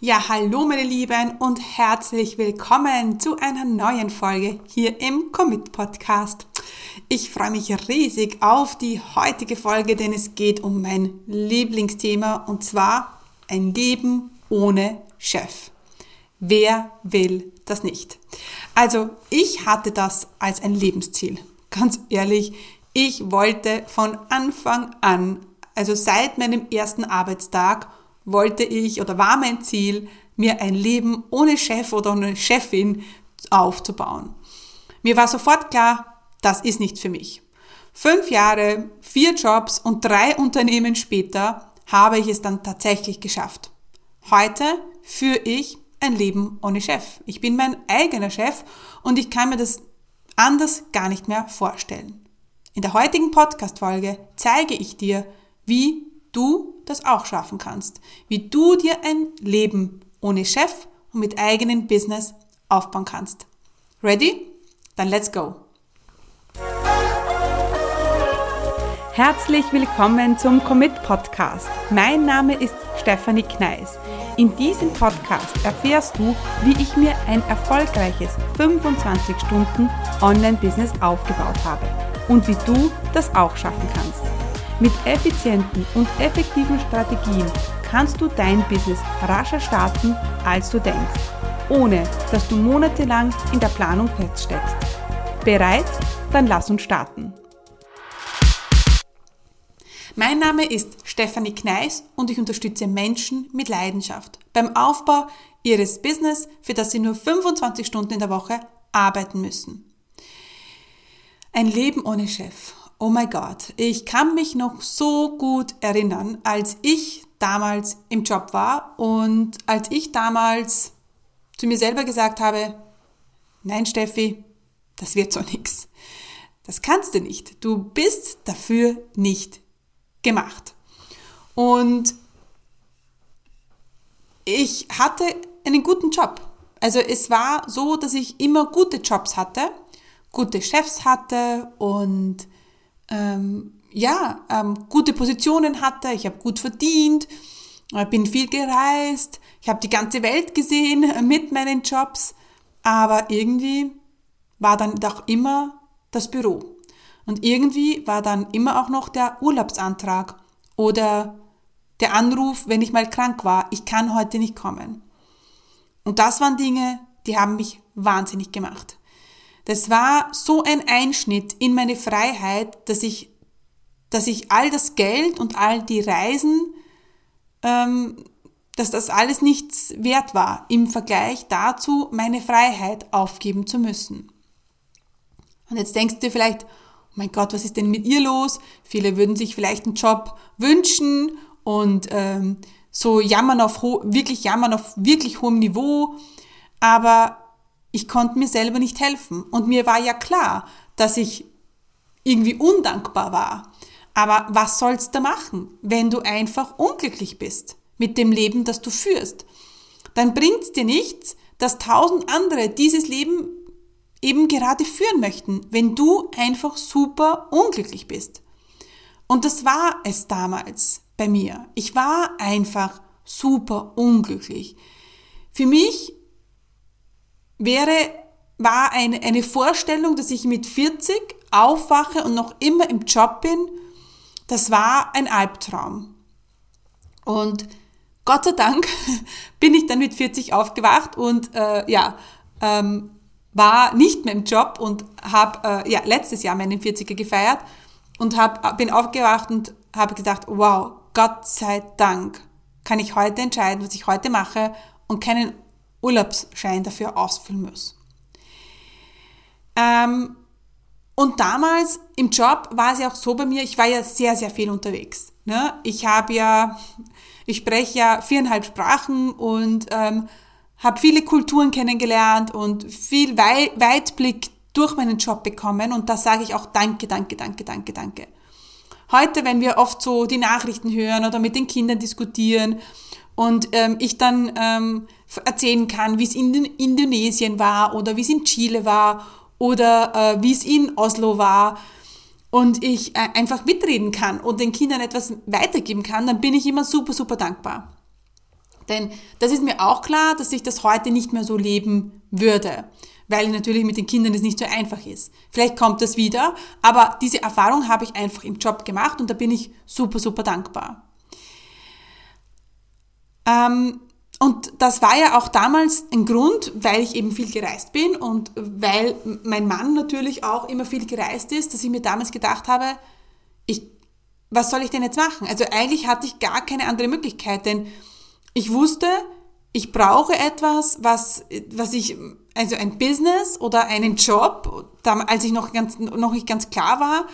Ja, hallo meine Lieben und herzlich willkommen zu einer neuen Folge hier im Commit Podcast. Ich freue mich riesig auf die heutige Folge, denn es geht um mein Lieblingsthema und zwar ein Leben ohne Chef. Wer will das nicht? Also, ich hatte das als ein Lebensziel. Ganz ehrlich, ich wollte von Anfang an, also seit meinem ersten Arbeitstag, wollte ich oder war mein Ziel, mir ein Leben ohne Chef oder ohne Chefin aufzubauen. Mir war sofort klar, das ist nicht für mich. Fünf Jahre, vier Jobs und drei Unternehmen später habe ich es dann tatsächlich geschafft. Heute führe ich ein Leben ohne Chef. Ich bin mein eigener Chef und ich kann mir das anders gar nicht mehr vorstellen. In der heutigen Podcast-Folge zeige ich dir, wie du das auch schaffen kannst, wie du dir ein Leben ohne Chef und mit eigenem Business aufbauen kannst. Ready? Dann let's go! Herzlich willkommen zum Commit Podcast. Mein Name ist Stefanie Kneis. In diesem Podcast erfährst du, wie ich mir ein erfolgreiches 25 Stunden Online-Business aufgebaut habe und wie du das auch schaffen kannst. Mit effizienten und effektiven Strategien kannst du dein Business rascher starten, als du denkst, ohne dass du monatelang in der Planung feststeckst. Bereit? Dann lass uns starten. Mein Name ist Stefanie Kneis und ich unterstütze Menschen mit Leidenschaft beim Aufbau ihres Business, für das sie nur 25 Stunden in der Woche arbeiten müssen. Ein Leben ohne Chef Oh mein Gott, ich kann mich noch so gut erinnern, als ich damals im Job war und als ich damals zu mir selber gesagt habe, nein Steffi, das wird so nix. Das kannst du nicht. Du bist dafür nicht gemacht. Und ich hatte einen guten Job. Also es war so, dass ich immer gute Jobs hatte, gute Chefs hatte und ähm, ja, ähm, gute Positionen hatte, ich habe gut verdient, äh, bin viel gereist, ich habe die ganze Welt gesehen mit meinen Jobs, aber irgendwie war dann doch immer das Büro. Und irgendwie war dann immer auch noch der Urlaubsantrag oder der Anruf, wenn ich mal krank war, ich kann heute nicht kommen. Und das waren Dinge, die haben mich wahnsinnig gemacht. Das war so ein Einschnitt in meine Freiheit, dass ich, dass ich all das Geld und all die Reisen, ähm, dass das alles nichts wert war im Vergleich dazu, meine Freiheit aufgeben zu müssen. Und jetzt denkst du dir vielleicht, oh mein Gott, was ist denn mit ihr los? Viele würden sich vielleicht einen Job wünschen und ähm, so jammern auf wirklich jammern auf wirklich hohem Niveau, aber ich konnte mir selber nicht helfen. Und mir war ja klar, dass ich irgendwie undankbar war. Aber was sollst du machen, wenn du einfach unglücklich bist mit dem Leben, das du führst? Dann bringt's dir nichts, dass tausend andere dieses Leben eben gerade führen möchten, wenn du einfach super unglücklich bist. Und das war es damals bei mir. Ich war einfach super unglücklich. Für mich wäre, war eine, eine Vorstellung, dass ich mit 40 aufwache und noch immer im Job bin, das war ein Albtraum. Und Gott sei Dank bin ich dann mit 40 aufgewacht und äh, ja, ähm, war nicht mehr im Job und habe äh, ja, letztes Jahr meinen 40er gefeiert und hab, bin aufgewacht und habe gedacht, wow, Gott sei Dank kann ich heute entscheiden, was ich heute mache und keinen Urlaubsschein dafür ausfüllen muss. Ähm, und damals im Job war es ja auch so bei mir, ich war ja sehr, sehr viel unterwegs. Ne? Ich habe ja, ich spreche ja viereinhalb Sprachen und ähm, habe viele Kulturen kennengelernt und viel Wei Weitblick durch meinen Job bekommen und da sage ich auch Danke, danke, danke, danke, danke. Heute, wenn wir oft so die Nachrichten hören oder mit den Kindern diskutieren und ähm, ich dann ähm, erzählen kann, wie es in Indonesien war oder wie es in Chile war oder äh, wie es in Oslo war und ich äh, einfach mitreden kann und den Kindern etwas weitergeben kann, dann bin ich immer super, super dankbar. Denn das ist mir auch klar, dass ich das heute nicht mehr so leben würde, weil natürlich mit den Kindern es nicht so einfach ist. Vielleicht kommt das wieder, aber diese Erfahrung habe ich einfach im Job gemacht und da bin ich super, super dankbar. Ähm, und das war ja auch damals ein Grund, weil ich eben viel gereist bin und weil mein Mann natürlich auch immer viel gereist ist, dass ich mir damals gedacht habe, ich, was soll ich denn jetzt machen? Also eigentlich hatte ich gar keine andere Möglichkeit, denn ich wusste, ich brauche etwas, was, was ich, also ein Business oder einen Job, als ich noch, ganz, noch nicht ganz klar war,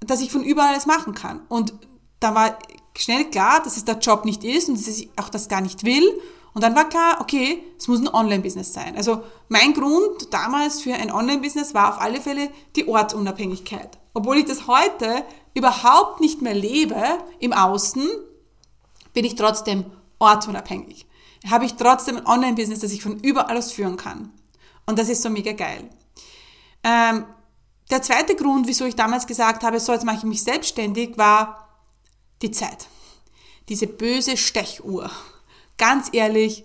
dass ich von überall alles machen kann. Und da war schnell klar, dass es der Job nicht ist und dass ich auch das gar nicht will. Und dann war klar, okay, es muss ein Online-Business sein. Also mein Grund damals für ein Online-Business war auf alle Fälle die Ortsunabhängigkeit. Obwohl ich das heute überhaupt nicht mehr lebe im Außen, bin ich trotzdem ortsunabhängig. Habe ich trotzdem ein Online-Business, das ich von überall aus führen kann. Und das ist so mega geil. Ähm, der zweite Grund, wieso ich damals gesagt habe, so jetzt mache ich mich selbstständig, war die Zeit. Diese böse Stechuhr. Ganz ehrlich,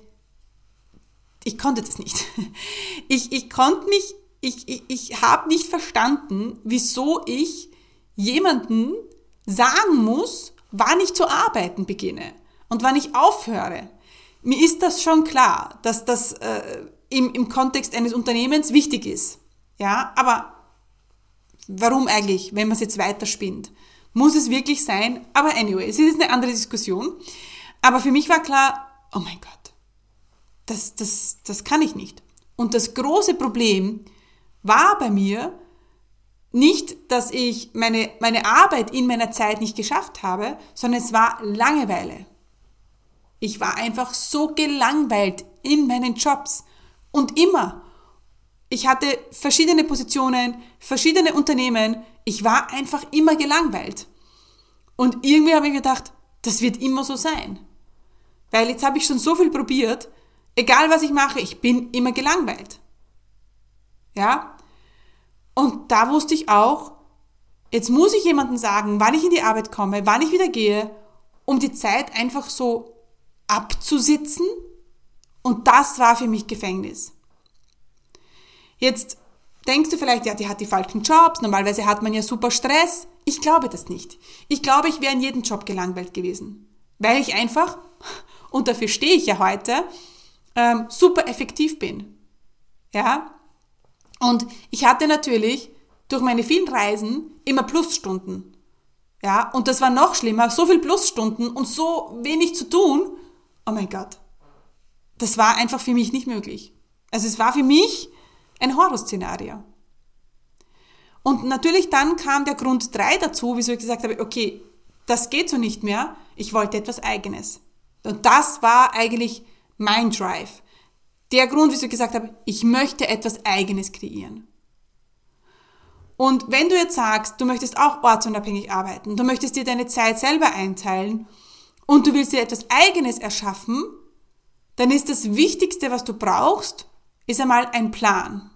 ich konnte das nicht. Ich, ich konnte mich, ich, ich, ich habe nicht verstanden, wieso ich jemanden sagen muss, wann ich zu arbeiten beginne und wann ich aufhöre. Mir ist das schon klar, dass das äh, im, im Kontext eines Unternehmens wichtig ist. Ja, aber warum eigentlich, wenn man es jetzt weiterspinnt? Muss es wirklich sein? Aber anyway, es ist eine andere Diskussion. Aber für mich war klar, oh mein Gott, das, das, das kann ich nicht. Und das große Problem war bei mir nicht, dass ich meine, meine Arbeit in meiner Zeit nicht geschafft habe, sondern es war Langeweile. Ich war einfach so gelangweilt in meinen Jobs. Und immer. Ich hatte verschiedene Positionen, verschiedene Unternehmen, ich war einfach immer gelangweilt. Und irgendwie habe ich gedacht, das wird immer so sein. Weil jetzt habe ich schon so viel probiert, egal was ich mache, ich bin immer gelangweilt. Ja? Und da wusste ich auch, jetzt muss ich jemandem sagen, wann ich in die Arbeit komme, wann ich wieder gehe, um die Zeit einfach so abzusitzen. Und das war für mich Gefängnis. Jetzt denkst du vielleicht, ja, die hat die falschen Jobs, normalerweise hat man ja super Stress. Ich glaube das nicht. Ich glaube, ich wäre in jedem Job gelangweilt gewesen. Weil ich einfach, und dafür stehe ich ja heute, ähm, super effektiv bin. Ja? Und ich hatte natürlich durch meine vielen Reisen immer Plusstunden. Ja? Und das war noch schlimmer, so viel Plusstunden und so wenig zu tun. Oh mein Gott. Das war einfach für mich nicht möglich. Also es war für mich ein Horrorszenario. Und natürlich dann kam der Grund 3 dazu, wieso ich gesagt habe, okay, das geht so nicht mehr, ich wollte etwas Eigenes. Und das war eigentlich mein Drive. Der Grund, wieso ich gesagt habe, ich möchte etwas Eigenes kreieren. Und wenn du jetzt sagst, du möchtest auch ortsunabhängig arbeiten, du möchtest dir deine Zeit selber einteilen und du willst dir etwas Eigenes erschaffen, dann ist das Wichtigste, was du brauchst, ist einmal ein Plan.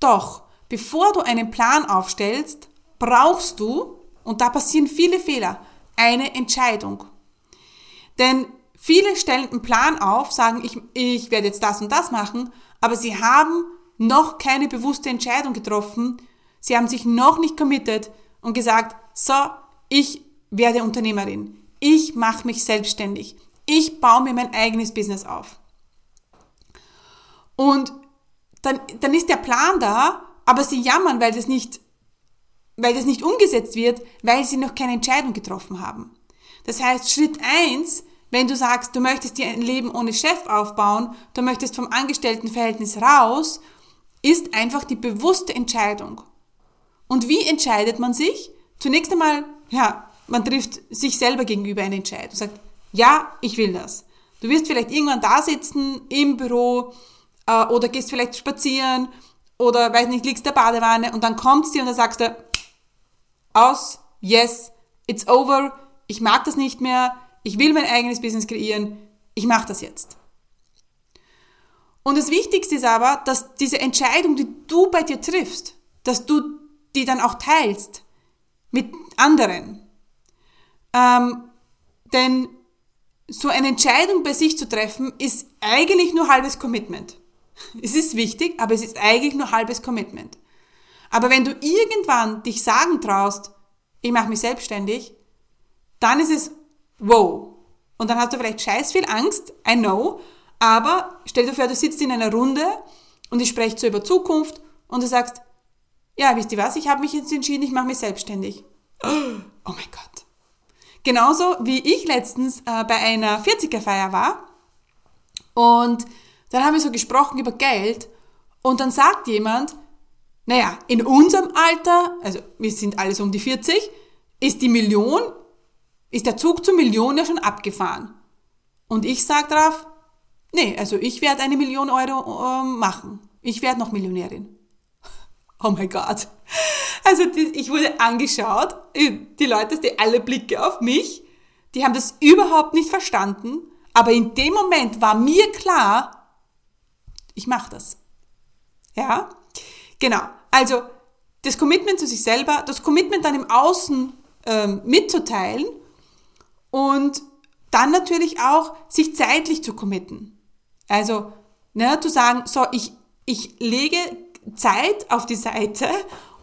Doch, bevor du einen Plan aufstellst, brauchst du, und da passieren viele Fehler, eine Entscheidung. Denn viele stellen einen Plan auf, sagen, ich, ich werde jetzt das und das machen, aber sie haben noch keine bewusste Entscheidung getroffen, sie haben sich noch nicht committed und gesagt, so, ich werde Unternehmerin, ich mache mich selbstständig, ich baue mir mein eigenes Business auf. Und dann, dann ist der Plan da, aber sie jammern, weil das nicht, weil das nicht umgesetzt wird, weil sie noch keine Entscheidung getroffen haben. Das heißt, Schritt eins, wenn du sagst, du möchtest dir ein Leben ohne Chef aufbauen, du möchtest vom Angestelltenverhältnis raus, ist einfach die bewusste Entscheidung. Und wie entscheidet man sich? Zunächst einmal, ja, man trifft sich selber gegenüber eine Entscheidung, sagt, ja, ich will das. Du wirst vielleicht irgendwann da sitzen im Büro, äh, oder gehst vielleicht spazieren oder weiß nicht, liegst der Badewanne und dann kommst du und dann sagst du, aus, yes, it's over, ich mag das nicht mehr, ich will mein eigenes Business kreieren, ich mache das jetzt. Und das Wichtigste ist aber, dass diese Entscheidung, die du bei dir triffst, dass du die dann auch teilst mit anderen. Ähm, denn so eine Entscheidung bei sich zu treffen, ist eigentlich nur halbes Commitment. Es ist wichtig, aber es ist eigentlich nur halbes Commitment. Aber wenn du irgendwann dich sagen traust, ich mache mich selbstständig, dann ist es wow. Und dann hast du vielleicht scheiß viel Angst, I know, aber stell dir vor, du sitzt in einer Runde und ich spreche so über Zukunft und du sagst, ja, wisst ihr was, ich habe mich jetzt entschieden, ich mache mich selbstständig. Oh mein Gott. Genauso wie ich letztens äh, bei einer 40er-Feier war und dann haben wir so gesprochen über Geld und dann sagt jemand, naja, in unserem Alter, also wir sind alles um die 40, ist die Million, ist der Zug zur Million ja schon abgefahren. Und ich sage drauf, nee, also ich werde eine Million Euro äh, machen. Ich werde noch Millionärin. Oh mein Gott. Also ich wurde angeschaut, die Leute, die alle Blicke auf mich, die haben das überhaupt nicht verstanden, aber in dem Moment war mir klar, ich mache das. Ja, genau. Also das Commitment zu sich selber, das Commitment dann im Außen ähm, mitzuteilen und dann natürlich auch sich zeitlich zu committen. Also ne, zu sagen, so ich, ich lege Zeit auf die Seite,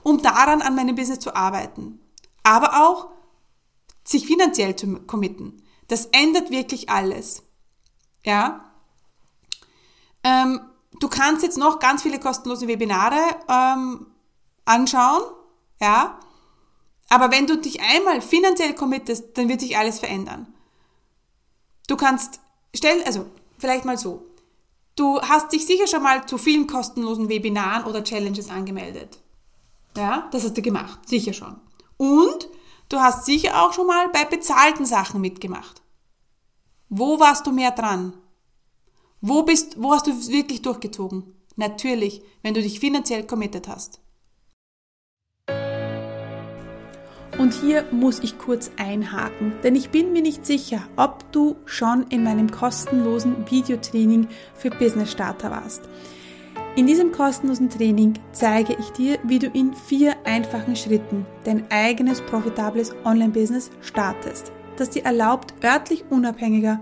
um daran an meinem Business zu arbeiten. Aber auch sich finanziell zu committen. Das ändert wirklich alles. Ja. Ähm, du kannst jetzt noch ganz viele kostenlose Webinare ähm, anschauen, ja. Aber wenn du dich einmal finanziell committest, dann wird sich alles verändern. Du kannst, stell, also vielleicht mal so. Du hast dich sicher schon mal zu vielen kostenlosen Webinaren oder Challenges angemeldet. Ja, das hast du gemacht, sicher schon. Und du hast sicher auch schon mal bei bezahlten Sachen mitgemacht. Wo warst du mehr dran? Wo bist, wo hast du wirklich durchgezogen? Natürlich, wenn du dich finanziell committed hast. Und hier muss ich kurz einhaken, denn ich bin mir nicht sicher, ob du schon in meinem kostenlosen Videotraining für Business Starter warst. In diesem kostenlosen Training zeige ich dir, wie du in vier einfachen Schritten dein eigenes profitables Online-Business startest, das dir erlaubt, örtlich unabhängiger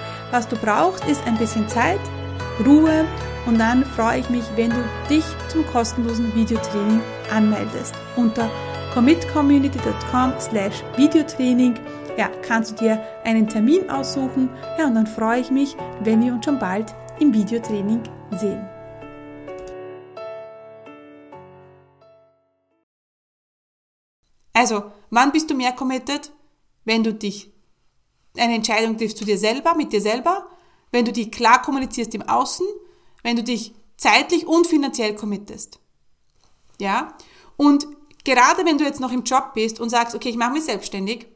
was du brauchst, ist ein bisschen Zeit, Ruhe und dann freue ich mich, wenn du dich zum kostenlosen Videotraining anmeldest. Unter commitcommunity.com slash Videotraining ja, kannst du dir einen Termin aussuchen. Ja, und dann freue ich mich, wenn wir uns schon bald im Videotraining sehen. Also, wann bist du mehr committed? Wenn du dich eine Entscheidung triffst zu dir selber, mit dir selber, wenn du dich klar kommunizierst im Außen, wenn du dich zeitlich und finanziell committest. Ja? Und gerade wenn du jetzt noch im Job bist und sagst, okay, ich mache mich selbstständig,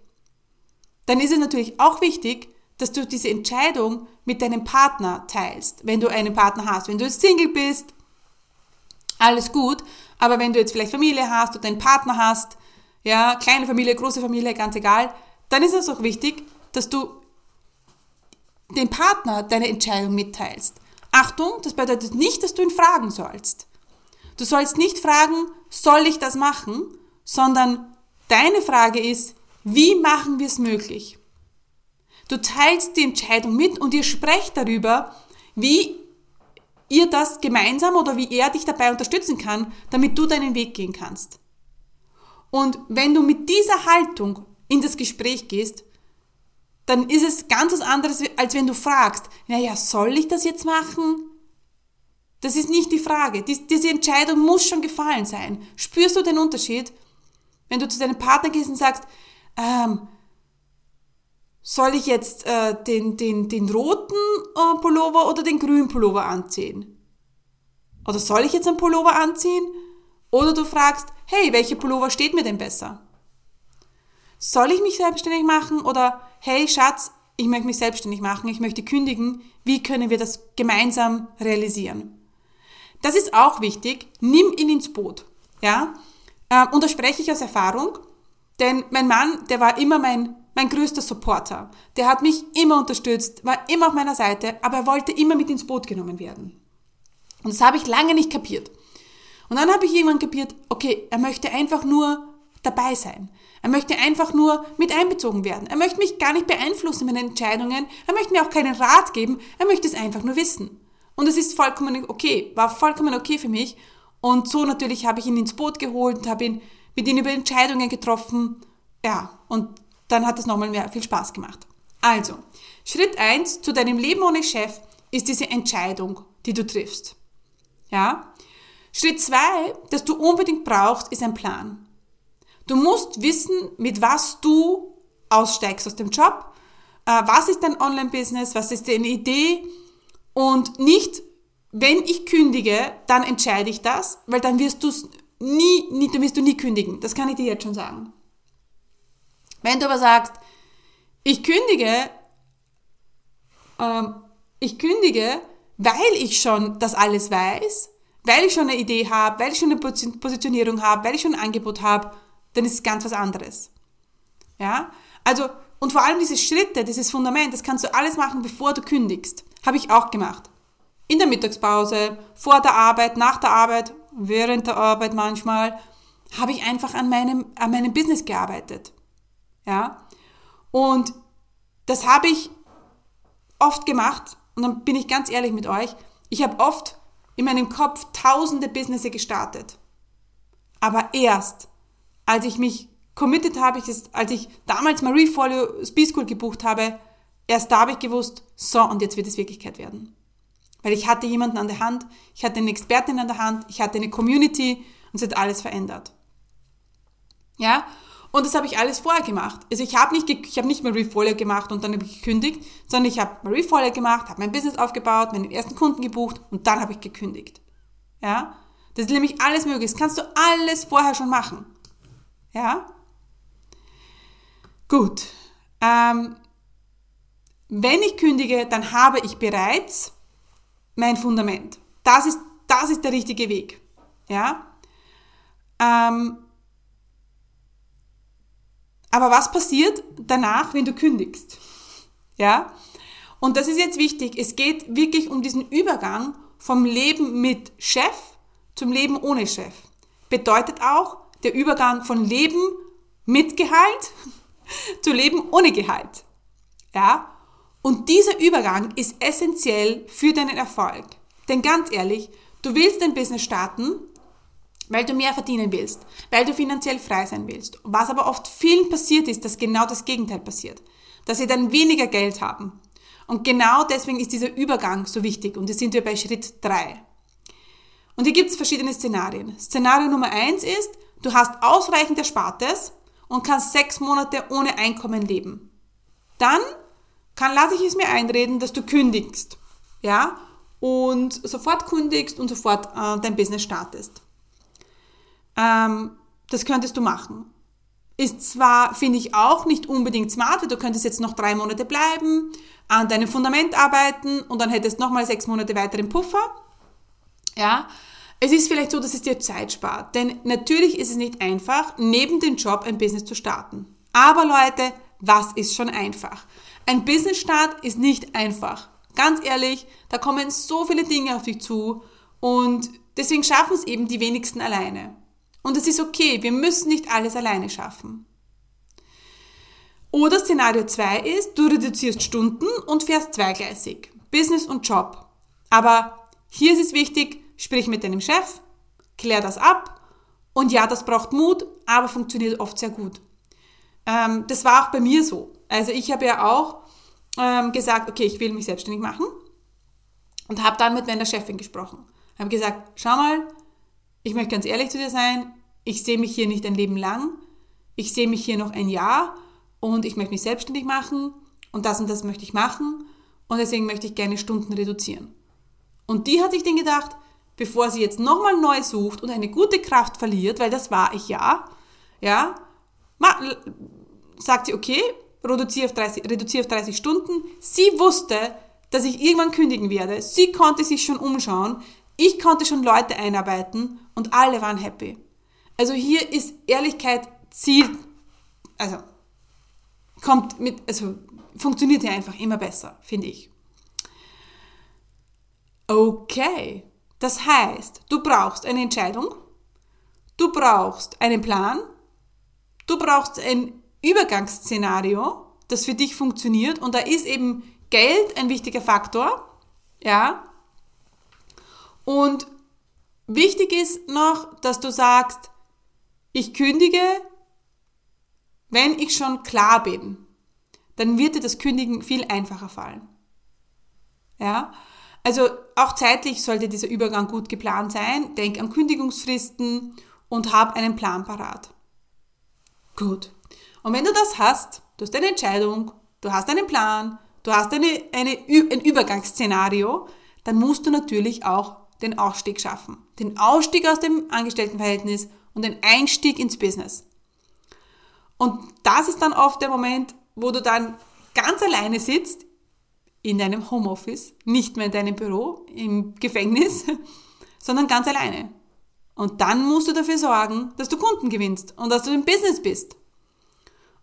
dann ist es natürlich auch wichtig, dass du diese Entscheidung mit deinem Partner teilst, wenn du einen Partner hast. Wenn du jetzt Single bist, alles gut, aber wenn du jetzt vielleicht Familie hast oder einen Partner hast, ja, kleine Familie, große Familie, ganz egal, dann ist es auch wichtig, dass du dem Partner deine Entscheidung mitteilst. Achtung, das bedeutet nicht, dass du ihn fragen sollst. Du sollst nicht fragen, soll ich das machen, sondern deine Frage ist, wie machen wir es möglich? Du teilst die Entscheidung mit und ihr sprecht darüber, wie ihr das gemeinsam oder wie er dich dabei unterstützen kann, damit du deinen Weg gehen kannst. Und wenn du mit dieser Haltung in das Gespräch gehst, dann ist es ganz was anderes, als wenn du fragst, naja, soll ich das jetzt machen? Das ist nicht die Frage. Dies, diese Entscheidung muss schon gefallen sein. Spürst du den Unterschied? Wenn du zu deinem Partner gehst und sagst, ähm, soll ich jetzt äh, den, den, den roten äh, Pullover oder den grünen Pullover anziehen? Oder soll ich jetzt einen Pullover anziehen? Oder du fragst, hey, welche Pullover steht mir denn besser? Soll ich mich selbstständig machen? Oder hey, Schatz, ich möchte mich selbstständig machen, ich möchte kündigen, wie können wir das gemeinsam realisieren? Das ist auch wichtig, nimm ihn ins Boot. Ja? Ähm, und da spreche ich aus Erfahrung, denn mein Mann, der war immer mein, mein größter Supporter. Der hat mich immer unterstützt, war immer auf meiner Seite, aber er wollte immer mit ins Boot genommen werden. Und das habe ich lange nicht kapiert. Und dann habe ich irgendwann kapiert, okay, er möchte einfach nur dabei sein. Er möchte einfach nur mit einbezogen werden. Er möchte mich gar nicht beeinflussen mit den Entscheidungen. Er möchte mir auch keinen Rat geben. Er möchte es einfach nur wissen. Und es ist vollkommen okay, war vollkommen okay für mich. Und so natürlich habe ich ihn ins Boot geholt und habe ihn mit ihm über Entscheidungen getroffen. Ja, und dann hat es nochmal mehr viel Spaß gemacht. Also, Schritt eins zu deinem Leben ohne Chef ist diese Entscheidung, die du triffst. Ja? Schritt zwei, das du unbedingt brauchst, ist ein Plan. Du musst wissen, mit was du aussteigst aus dem Job. Äh, was ist dein Online-Business? Was ist deine Idee? Und nicht, wenn ich kündige, dann entscheide ich das, weil dann wirst du nie, nie, dann wirst du nie kündigen. Das kann ich dir jetzt schon sagen. Wenn du aber sagst, ich kündige, ähm, ich kündige, weil ich schon das alles weiß, weil ich schon eine Idee habe, weil ich schon eine Positionierung habe, weil ich schon ein Angebot habe, dann ist es ganz was anderes. Ja? Also, und vor allem diese Schritte, dieses Fundament, das kannst du alles machen, bevor du kündigst. Habe ich auch gemacht. In der Mittagspause, vor der Arbeit, nach der Arbeit, während der Arbeit manchmal, habe ich einfach an meinem, an meinem Business gearbeitet. Ja? Und das habe ich oft gemacht, und dann bin ich ganz ehrlich mit euch, ich habe oft in meinem Kopf tausende Businesses gestartet. Aber erst, als ich mich committed habe, als ich damals Marie Folio Speed School gebucht habe, erst da habe ich gewusst, so, und jetzt wird es Wirklichkeit werden. Weil ich hatte jemanden an der Hand, ich hatte eine Expertin an der Hand, ich hatte eine Community und es hat alles verändert. Ja? Und das habe ich alles vorher gemacht. Also ich habe nicht, ich habe nicht Marie Folio gemacht und dann habe ich gekündigt, sondern ich habe Marie Folio gemacht, habe mein Business aufgebaut, meinen ersten Kunden gebucht und dann habe ich gekündigt. Ja? Das ist nämlich alles möglich. Das kannst du alles vorher schon machen. Ja? Gut. Ähm, wenn ich kündige, dann habe ich bereits mein Fundament. Das ist, das ist der richtige Weg. Ja? Ähm, aber was passiert danach, wenn du kündigst? Ja? Und das ist jetzt wichtig. Es geht wirklich um diesen Übergang vom Leben mit Chef zum Leben ohne Chef. Bedeutet auch der Übergang von Leben mit Gehalt zu Leben ohne Gehalt. Ja? Und dieser Übergang ist essentiell für deinen Erfolg. Denn ganz ehrlich, du willst dein Business starten, weil du mehr verdienen willst, weil du finanziell frei sein willst. Was aber oft vielen passiert ist, dass genau das Gegenteil passiert. Dass sie dann weniger Geld haben. Und genau deswegen ist dieser Übergang so wichtig. Und jetzt sind wir bei Schritt drei. Und hier gibt es verschiedene Szenarien. Szenario Nummer eins ist, du hast ausreichend Erspartes und kannst sechs Monate ohne Einkommen leben. Dann kann, lasse ich es mir einreden, dass du kündigst. Ja? Und sofort kündigst und sofort äh, dein Business startest. Ähm, das könntest du machen. Ist zwar, finde ich, auch nicht unbedingt smart, weil du könntest jetzt noch drei Monate bleiben, an deinem Fundament arbeiten und dann hättest nochmal sechs Monate weiteren Puffer. Ja, es ist vielleicht so, dass es dir Zeit spart, denn natürlich ist es nicht einfach, neben dem Job ein Business zu starten. Aber Leute, was ist schon einfach? Ein Business-Start ist nicht einfach. Ganz ehrlich, da kommen so viele Dinge auf dich zu und deswegen schaffen es eben die wenigsten alleine. Und es ist okay, wir müssen nicht alles alleine schaffen. Oder Szenario 2 ist, du reduzierst Stunden und fährst zweigleisig. Business und Job. Aber hier ist es wichtig, sprich mit deinem Chef, klär das ab. Und ja, das braucht Mut, aber funktioniert oft sehr gut. Ähm, das war auch bei mir so. Also ich habe ja auch ähm, gesagt, okay, ich will mich selbstständig machen und habe dann mit meiner Chefin gesprochen. Habe gesagt, schau mal, ich möchte ganz ehrlich zu dir sein, ich sehe mich hier nicht ein Leben lang, ich sehe mich hier noch ein Jahr und ich möchte mich selbstständig machen und das und das möchte ich machen und deswegen möchte ich gerne Stunden reduzieren. Und die hat sich dann gedacht, bevor sie jetzt nochmal neu sucht und eine gute Kraft verliert, weil das war ich ja, ja, sagt sie, okay, reduziere auf 30, reduziere auf 30 Stunden. Sie wusste, dass ich irgendwann kündigen werde. Sie konnte sich schon umschauen. Ich konnte schon Leute einarbeiten und alle waren happy. Also hier ist Ehrlichkeit Ziel, also kommt mit, also funktioniert ja einfach immer besser, finde ich. Okay, das heißt, du brauchst eine Entscheidung, du brauchst einen Plan, du brauchst ein Übergangsszenario, das für dich funktioniert und da ist eben Geld ein wichtiger Faktor, ja. Und wichtig ist noch, dass du sagst, ich kündige, wenn ich schon klar bin, dann wird dir das Kündigen viel einfacher fallen. Ja, also auch zeitlich sollte dieser Übergang gut geplant sein. Denk an Kündigungsfristen und hab einen Plan parat. Gut. Und wenn du das hast, du hast eine Entscheidung, du hast einen Plan, du hast eine, eine, ein Übergangsszenario, dann musst du natürlich auch den Ausstieg schaffen. Den Ausstieg aus dem Angestelltenverhältnis und den Einstieg ins Business. Und das ist dann oft der Moment, wo du dann ganz alleine sitzt in deinem Homeoffice, nicht mehr in deinem Büro, im Gefängnis, sondern ganz alleine. Und dann musst du dafür sorgen, dass du Kunden gewinnst und dass du im Business bist.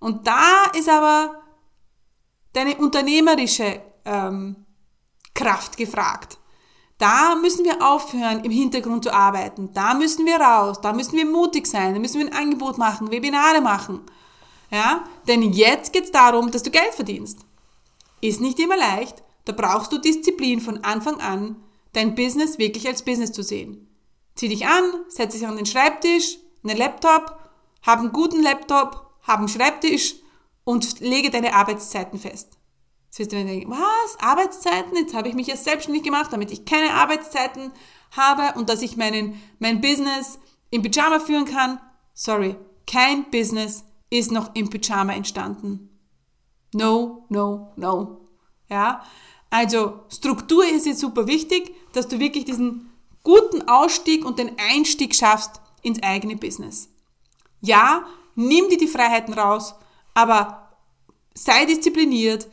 Und da ist aber deine unternehmerische ähm, Kraft gefragt. Da müssen wir aufhören, im Hintergrund zu arbeiten. Da müssen wir raus. Da müssen wir mutig sein. Da müssen wir ein Angebot machen, Webinare machen. Ja? Denn jetzt geht es darum, dass du Geld verdienst. Ist nicht immer leicht, da brauchst du Disziplin von Anfang an, dein Business wirklich als Business zu sehen. Zieh dich an, setz dich an den Schreibtisch, einen Laptop, hab einen guten Laptop, hab einen Schreibtisch und lege deine Arbeitszeiten fest. Jetzt wirst du mir denken, was? Arbeitszeiten? Jetzt habe ich mich erst selbstständig gemacht, damit ich keine Arbeitszeiten habe und dass ich meinen, mein Business im Pyjama führen kann. Sorry, kein Business ist noch im Pyjama entstanden. No, no, no. Ja? Also Struktur ist jetzt super wichtig, dass du wirklich diesen guten Ausstieg und den Einstieg schaffst ins eigene Business. Ja, nimm dir die Freiheiten raus, aber sei diszipliniert,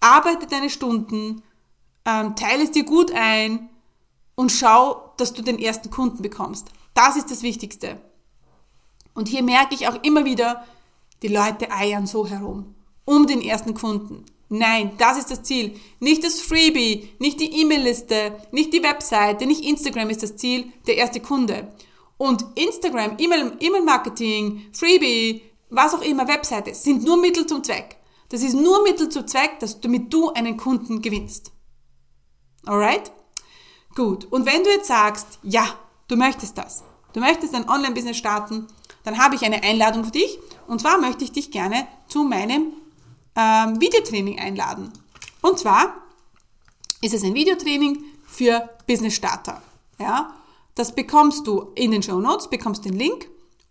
arbeite deine Stunden, ähm, teile es dir gut ein und schau, dass du den ersten Kunden bekommst. Das ist das Wichtigste. Und hier merke ich auch immer wieder, die Leute eiern so herum, um den ersten Kunden. Nein, das ist das Ziel. Nicht das Freebie, nicht die E-Mail-Liste, nicht die Webseite, nicht Instagram ist das Ziel, der erste Kunde. Und Instagram, E-Mail-Marketing, Freebie, was auch immer, Webseite, sind nur Mittel zum Zweck. Das ist nur Mittel zum Zweck, dass, damit du einen Kunden gewinnst. Alright? Gut. Und wenn du jetzt sagst, ja, du möchtest das, du möchtest ein Online-Business starten, dann habe ich eine Einladung für dich. Und zwar möchte ich dich gerne zu meinem ähm, Videotraining einladen. Und zwar ist es ein Videotraining für Business Starter. Ja, das bekommst du in den Show Notes, bekommst den Link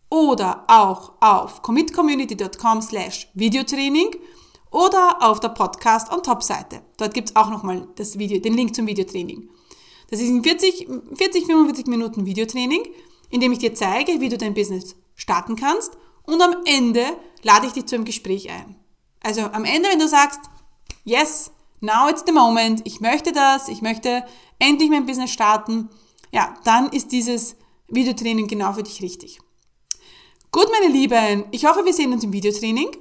oder auch auf commitcommunity.com slash Videotraining oder auf der Podcast on Top Seite. Dort gibt es auch nochmal das Video, den Link zum Videotraining. Das ist ein 40, 40, 45 Minuten Videotraining, in dem ich dir zeige, wie du dein Business starten kannst und am Ende lade ich dich zu einem Gespräch ein. Also am Ende, wenn du sagst, yes, now it's the moment, ich möchte das, ich möchte endlich mein Business starten, ja, dann ist dieses Videotraining genau für dich richtig. Gut, meine Lieben, ich hoffe, wir sehen uns im Videotraining.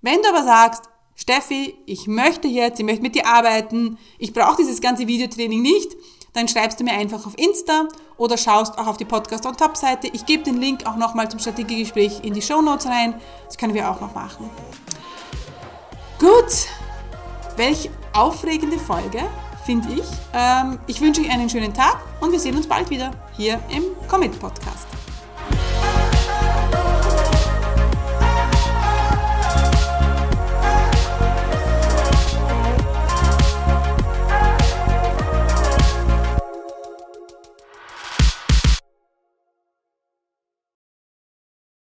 Wenn du aber sagst, Steffi, ich möchte jetzt, ich möchte mit dir arbeiten, ich brauche dieses ganze Videotraining nicht, dann schreibst du mir einfach auf Insta oder schaust auch auf die Podcast on Top Seite. Ich gebe den Link auch nochmal zum Strategiegespräch in die Show Notes rein. Das können wir auch noch machen. Gut, welch aufregende Folge, finde ich. Ähm, ich wünsche euch einen schönen Tag und wir sehen uns bald wieder hier im Commit Podcast.